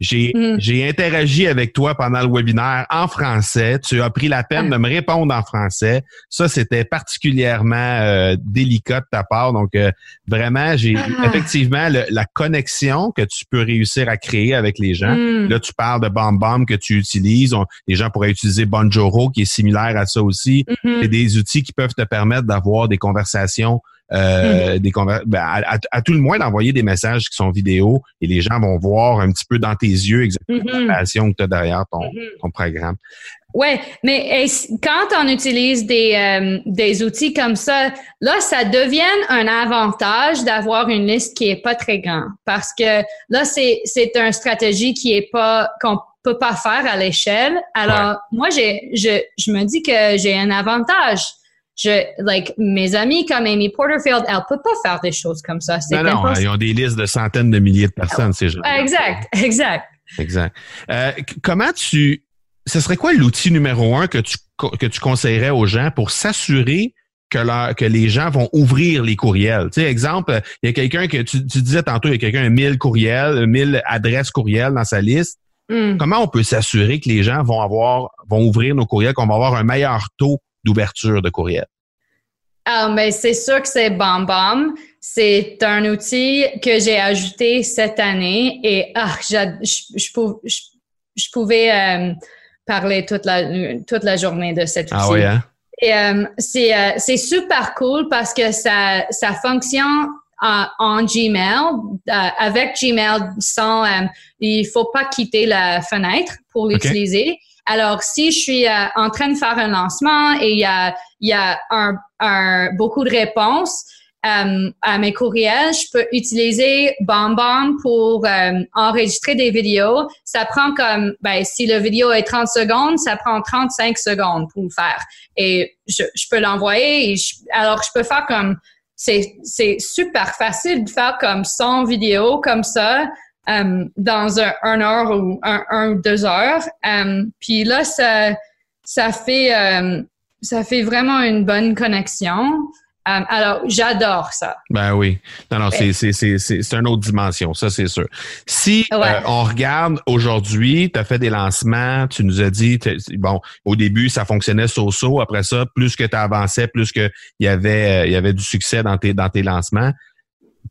[SPEAKER 2] J'ai
[SPEAKER 3] Mm.
[SPEAKER 2] j'ai interagi avec toi pendant le webinaire en français. Tu as pris la peine de me répondre en français. Ça, c'était particulièrement euh, délicat de ta part. Donc, euh, vraiment, j'ai
[SPEAKER 3] Ah.
[SPEAKER 2] effectivement le- la connexion que tu peux réussir à créer avec les gens.
[SPEAKER 3] Mm.
[SPEAKER 2] Là, tu parles de Bomb Bomb que tu utilises. On- les gens pourraient utiliser Bonjoro, qui est similaire à ça aussi.
[SPEAKER 3] Mhm.
[SPEAKER 2] C'est des outils qui peuvent te permettre d'avoir des conversations, euh, des conver- ben, à, à- à tout le moins d'envoyer des messages qui sont vidéo et les gens vont voir un petit peu dans tes yeux exactement
[SPEAKER 3] Mhm.
[SPEAKER 2] la passion que tu as derrière ton,
[SPEAKER 3] Mhm.
[SPEAKER 2] ton programme.
[SPEAKER 3] Ouais, mais quand on utilise des, euh, des outils comme ça, là, ça devient un avantage d'avoir une liste qui est pas très grande parce que là, c'est c'est une stratégie qui est pas qu'on peut pas faire à l'échelle. Alors, moi, j'ai je je me dis que j'ai un avantage. Je like mes amis comme Amy Porterfield, elle peut pas faire des choses comme ça.
[SPEAKER 2] Non, non,
[SPEAKER 3] impossible.
[SPEAKER 2] ils ont des listes de centaines de milliers de personnes, ces gens.
[SPEAKER 3] Exact, exact.
[SPEAKER 2] Exact. Euh, comment tu. Ce serait quoi l'outil numéro un que tu, que tu conseillerais aux gens pour s'assurer que, leur- que les gens vont ouvrir les courriels? Tu sais, exemple, il y a quelqu'un que tu, tu disais tantôt, il y a quelqu'un a 1000 courriels, 1000 adresses courriels dans sa liste.
[SPEAKER 3] Hmm.
[SPEAKER 2] Comment on peut s'assurer que les gens vont avoir, vont ouvrir nos courriels, qu'on va avoir un meilleur taux d'ouverture de courriel?
[SPEAKER 3] Ah, mais c'est sûr que c'est BombBomb. C'est un outil que j'ai ajouté cette année et ah, je, je, pou- je- je pouvais euh, parler toute la, toute la journée de cet outil.
[SPEAKER 2] Ah oui, hein?
[SPEAKER 3] Et euh, c'est euh, c'est super cool parce que ça ça fonctionne en, Gmail avec Gmail sans il faut pas quitter la fenêtre pour l'utiliser. Alors si je suis euh, en train de faire un lancement et il y a un, beaucoup de réponses euh, à mes courriels, je peux utiliser BombBomb pour euh, enregistrer des vidéos. Ça prend comme, ben, si la vidéo est 30 secondes, ça prend 35 secondes pour le faire. Et je, je peux l'envoyer. alors, je peux faire comme, c'est, super facile de faire comme 100 vidéos comme ça dans un, un heure ou un, un ou deux heures. Euh, puis là, ça, ça fait, euh, ça fait vraiment une bonne connexion. Euh, alors, j'adore ça.
[SPEAKER 2] Ben oui. Non, non, c'est, c'est, une autre dimension, ça, c'est sûr. Si
[SPEAKER 3] Ouais.
[SPEAKER 2] euh, on regarde aujourd'hui, tu as fait des lancements, tu nous as dit, bon, au début, ça fonctionnait so-so. Après ça, plus que tu avançais, plus que il y avait, euh, y avait du succès dans tes, dans tes lancements.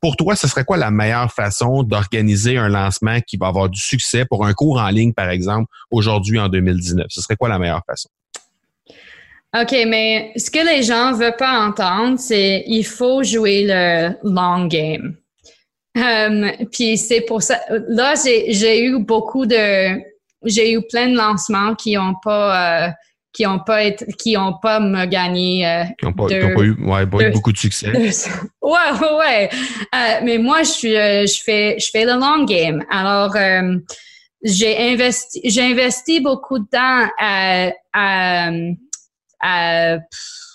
[SPEAKER 2] Pour toi, ce serait quoi la meilleure façon d'organiser un lancement qui va avoir du succès pour un cours en ligne, par exemple, aujourd'hui en 2019? Ce serait quoi la meilleure façon?
[SPEAKER 3] OK, mais ce que les gens veulent pas entendre, c'est il faut jouer le long game. Euh, puis c'est pour ça. Là, j'ai eu beaucoup de, j'ai eu plein de lancements qui ont pas, euh, qui ont pas été, qui ont pas me gagné. euh,
[SPEAKER 2] Qui n'ont pas, qui
[SPEAKER 3] de-
[SPEAKER 2] ont pas eu, ouais, pas eu
[SPEAKER 3] de-
[SPEAKER 2] beaucoup de succès.
[SPEAKER 3] ouais, ouais, ouais. Euh, mais moi, je suis, euh, je fais, je fais le long game. Alors, euh, j'ai investi, j'ai investi beaucoup de temps à, à, à,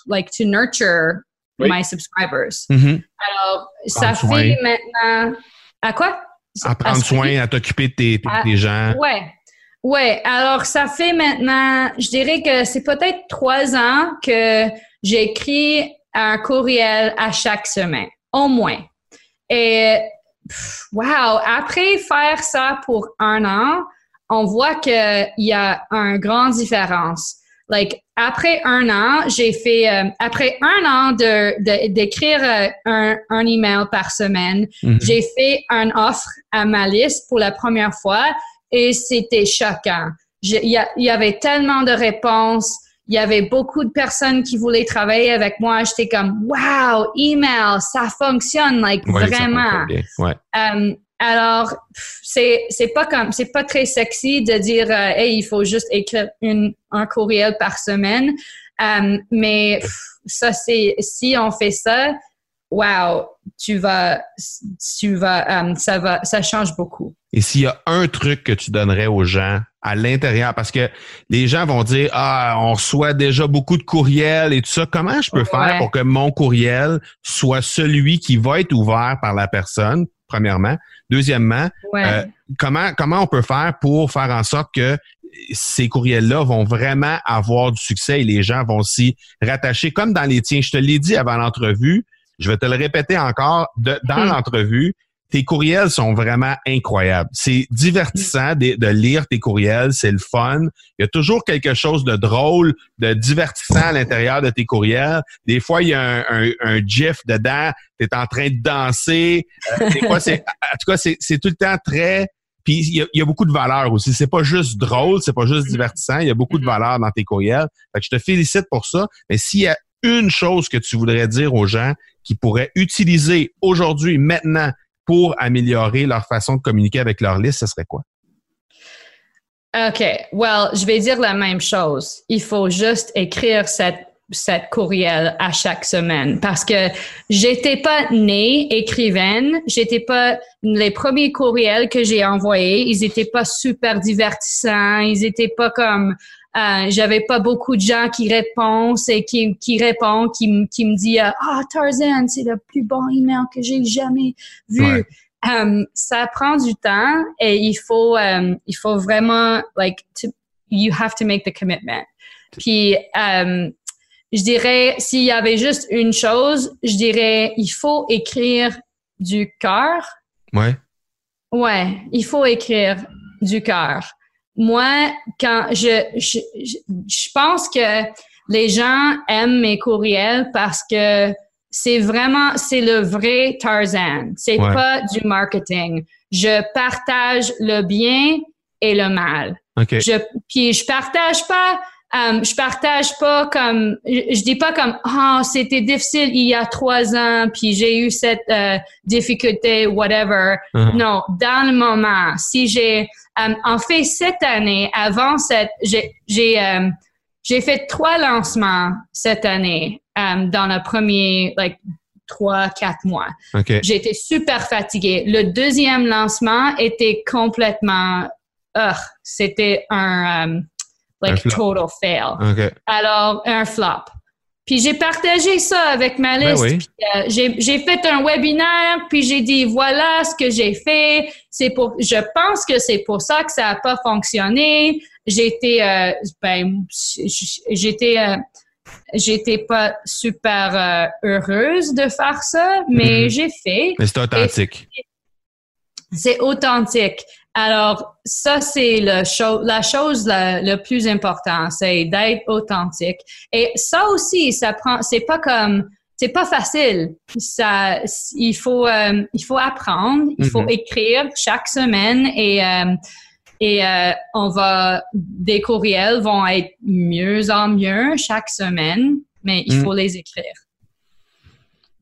[SPEAKER 3] like, to nurture
[SPEAKER 2] Oui.
[SPEAKER 3] my subscribers.
[SPEAKER 2] Mhm.
[SPEAKER 3] Alors, ça fait maintenant, à quoi?
[SPEAKER 2] À prendre soin, à t'occuper de tes, tes- tes gens.
[SPEAKER 3] Ouais. Ouais. Alors, ça fait maintenant, je dirais que c'est peut-être trois ans que j'écris un courriel à chaque semaine, au moins. Et, wow, après faire ça pour un an, on voit qu'il y a une grande différence. Like, après un an, j'ai fait, euh, après un an de, d'écrire euh, un, un email par semaine,
[SPEAKER 2] Mhm.
[SPEAKER 3] j'ai fait une offre à ma liste pour la première fois et c'était choquant. Il y, avait tellement de réponses. Il y avait beaucoup de personnes qui voulaient travailler avec moi. J'étais comme, wow, email, ça fonctionne, like,
[SPEAKER 2] Ouais,
[SPEAKER 3] vraiment.
[SPEAKER 2] Ouais.
[SPEAKER 3] Euh, alors, c'est c'est pas comme c'est pas très sexy de dire euh, hey il faut juste écrire une, un courriel par semaine, Euh, mais pff, ça c'est si on fait ça, wow, tu vas tu vas euh, ça va ça change beaucoup.
[SPEAKER 2] Et s'il y a un truc que tu donnerais aux gens à l'intérieur, parce que les gens vont dire Ah, on reçoit déjà beaucoup de courriels et tout ça. Comment je peux faire pour que mon courriel soit celui qui va être ouvert par la personne, premièrement? Deuxièmement,
[SPEAKER 3] Ouais.
[SPEAKER 2] Euh, comment, comment on peut faire pour faire en sorte que ces courriels-là vont vraiment avoir du succès et les gens vont s'y rattacher? Comme dans les tiens. Je te l'ai dit avant l'entrevue, je vais te le répéter encore, de, dans
[SPEAKER 3] Hmm.
[SPEAKER 2] l'entrevue, tes courriels sont vraiment incroyables. C'est divertissant de, de lire tes courriels, c'est le fun. Il y a toujours quelque chose de drôle, de divertissant à l'intérieur de tes courriels. Des fois, il y a un, un, un gif dedans, tu es en train de danser. Euh, des fois, c'est, en tout cas, c'est, c'est tout le temps très... Puis il y, a, il y a beaucoup de valeur aussi. C'est pas juste drôle, c'est pas juste divertissant. Il y a beaucoup de valeur dans tes courriels. Fait que je te félicite pour ça. Mais s'il y a une chose que tu voudrais dire aux gens qui pourraient utiliser aujourd'hui, maintenant, pour améliorer leur façon de communiquer avec leur liste, ce serait quoi?
[SPEAKER 3] OK. Well, je vais dire la même chose. Il faut juste écrire cette, cette courriel à chaque semaine parce que j'étais pas née écrivaine. J'étais pas, les premiers courriels que j'ai envoyés, ils étaient pas super divertissants. Ils étaient pas comme, euh, j'avais pas beaucoup de gens qui répondent et qui, qui répondent, qui, qui me disent, ah, Tarzan, c'est le plus bon email que j'ai jamais vu.
[SPEAKER 2] Ouais.
[SPEAKER 3] Um, ça prend du temps et il faut, um, il faut vraiment, like, to, you have to make the commitment. Puis, um, je dirais, s'il y avait juste une chose, je dirais, il faut écrire du cœur.
[SPEAKER 2] Ouais.
[SPEAKER 3] Ouais, il faut écrire du cœur. Moi, quand je, je, je, je pense que les gens aiment mes courriels parce que c'est vraiment, c'est le vrai Tarzan. C'est
[SPEAKER 2] Ouais.
[SPEAKER 3] pas du marketing. Je partage le bien et le mal.
[SPEAKER 2] OK.
[SPEAKER 3] Je, puis je partage pas, euh, je partage pas comme, je, je dis pas comme, ah, c'était difficile il y a trois ans, puis j'ai eu cette euh, difficulté, whatever.
[SPEAKER 2] Uh-huh.
[SPEAKER 3] Non, dans le moment, si j'ai, euh, en fait, cette année, avant cette, j'ai, j'ai, euh, j'ai fait trois lancements cette année dans le premier, like, trois, quatre mois.
[SPEAKER 2] OK.
[SPEAKER 3] J'étais super fatiguée. Le deuxième lancement était complètement, c'était un, um,
[SPEAKER 2] Un
[SPEAKER 3] like, total fail. Alors, un flop. Puis j'ai partagé ça avec ma
[SPEAKER 2] Ben
[SPEAKER 3] liste.
[SPEAKER 2] oui.
[SPEAKER 3] Euh, j'ai, fait un webinaire, puis j'ai dit voilà ce que j'ai fait. C'est pour, je pense que c'est pour ça que ça a pas fonctionné. J'étais, euh, ben, j'étais, euh, j'étais pas super heureuse de faire ça, mais
[SPEAKER 2] Mhm.
[SPEAKER 3] j'ai fait.
[SPEAKER 2] Mais c'est authentique.
[SPEAKER 3] C'est authentique. Alors, ça, c'est le cho- la chose la, le plus importante, c'est d'être authentique. Et ça aussi, ça prend, c'est pas comme, c'est pas facile. Ça, il faut, euh, il faut apprendre, il faut
[SPEAKER 2] Mhm.
[SPEAKER 3] écrire chaque semaine et, euh, et euh, on va, des courriels vont être mieux en mieux chaque semaine, mais il
[SPEAKER 2] Mhm.
[SPEAKER 3] faut les écrire.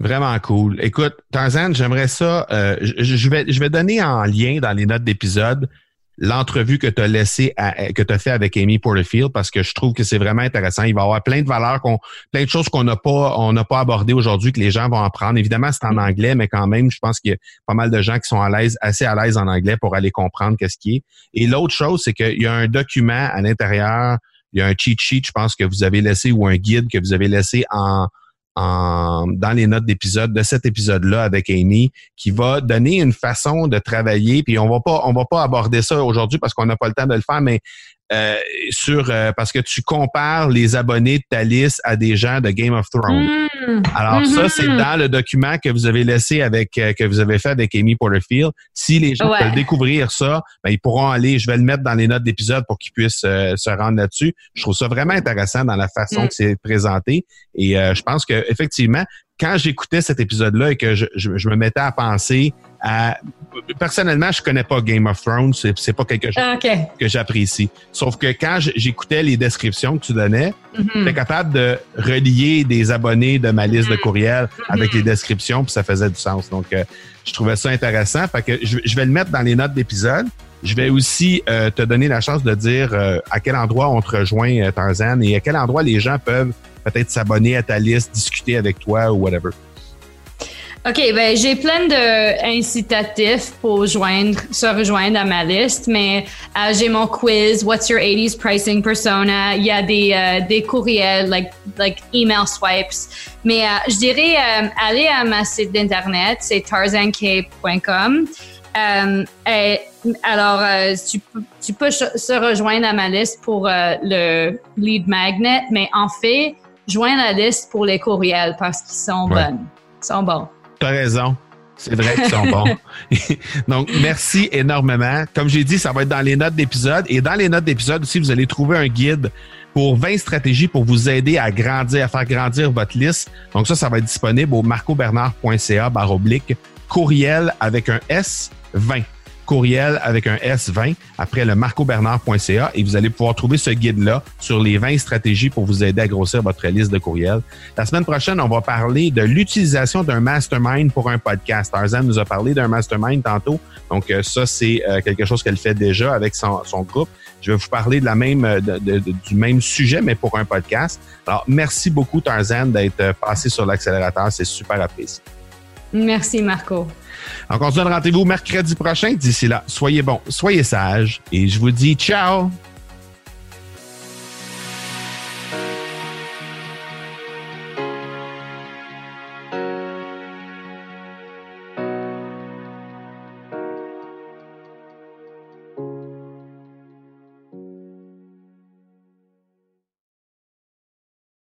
[SPEAKER 2] Vraiment cool. Écoute, Tarzan, j'aimerais ça. euh, je, vais, je vais donner en lien dans les notes d'épisode l'entrevue que tu as laissé à- que tu as fait avec Amy Porterfield parce que je trouve que c'est vraiment intéressant. Il va y avoir plein de valeurs qu'on, plein de choses qu'on n'a pas, on n'a pas abordées aujourd'hui que les gens vont apprendre. Évidemment, c'est en anglais, mais quand même, je pense qu'il y a pas mal de gens qui sont à l'aise, assez à l'aise en anglais pour aller comprendre qu'est-ce qui est. Et l'autre chose, c'est qu'il y a un document à l'intérieur, il y a un cheat sheet, je pense que vous avez laissé ou un guide que vous avez laissé en dans les notes d'épisode de cet épisode-là avec Amy, qui va donner une façon de travailler. Puis on va pas, on va pas aborder ça aujourd'hui parce qu'on n'a pas le temps de le faire, mais euh, sur euh, parce que tu compares les abonnés de ta liste à des gens de Game of Thrones.
[SPEAKER 3] Mm.
[SPEAKER 2] Alors ça, c'est dans le document que vous avez laissé avec euh, que vous avez fait avec Amy Porterfield. Si les gens
[SPEAKER 3] Ouais.
[SPEAKER 2] veulent découvrir ça, ben, ils pourront aller. Je vais le mettre dans les notes d'épisode pour qu'ils puissent euh, se rendre là-dessus. Je trouve ça vraiment intéressant dans la façon
[SPEAKER 3] Mm.
[SPEAKER 2] que c'est présenté. Et euh, je pense que effectivement, quand j'écoutais cet épisode-là et que je, je- je me mettais à penser à personnellement, je connais pas Game of Thrones. C'est, c'est pas quelque chose que j'apprécie. Sauf que quand j'écoutais les descriptions que tu donnais,
[SPEAKER 3] Mhm.
[SPEAKER 2] J'étais capable de relier des abonnés de ma liste de
[SPEAKER 3] Mm-hmm.
[SPEAKER 2] courriels avec les descriptions, puis ça faisait du sens. Donc, euh, je trouvais ça intéressant. Fait que je, je vais le mettre dans les notes d'épisode. Je vais aussi euh, te donner la chance de dire euh, à quel endroit on te rejoint, euh, Tarzan, et à quel endroit les gens peuvent peut-être s'abonner à ta liste, discuter avec toi ou whatever.
[SPEAKER 3] OK, ben j'ai plein de incitatifs pour joindre, se rejoindre à ma liste, mais euh, j'ai mon quiz, What's your 80s pricing persona? Il y a des, euh, des courriels, like, like email swipes. Mais euh, je dirais, euh, allez à ma site d'internet, c'est tarzancape.com. Euh, et, alors, euh, tu, peux- tu peux se rejoindre à ma liste pour euh, le lead magnet, mais en fait, joins la liste pour les courriels parce qu'ils sont
[SPEAKER 2] Ouais.
[SPEAKER 3] bonnes. sont bons.
[SPEAKER 2] Tu as raison. C'est vrai qu'ils sont bons. Donc, merci énormément. Comme j'ai dit, ça va être dans les notes d'épisode. Et dans les notes d'épisode aussi, vous allez trouver un guide pour 20 stratégies pour vous aider à grandir, à faire grandir votre liste. Donc ça, ça va être disponible au marcobernard.ca barre oblique courriel avec un S 20 courriel avec un S20 après le marcobernard.ca et vous allez pouvoir trouver ce guide-là sur les 20 stratégies pour vous aider à grossir votre liste de courriels. La semaine prochaine, on va parler de l'utilisation d'un mastermind pour un podcast. Tarzan nous a parlé d'un mastermind tantôt. Donc, euh, ça, c'est euh, quelque chose qu'elle fait déjà avec son, groupe. Je vais vous parler la même, euh, du même sujet, mais pour un podcast. Alors, merci beaucoup, Tarzan, d'être passé sur l'accélérateur. C'est super apprécié.
[SPEAKER 3] Merci, Marco.
[SPEAKER 2] Se donne rendez-vous mercredi prochain. D'ici là, soyez bons, soyez sages et je vous dis ciao!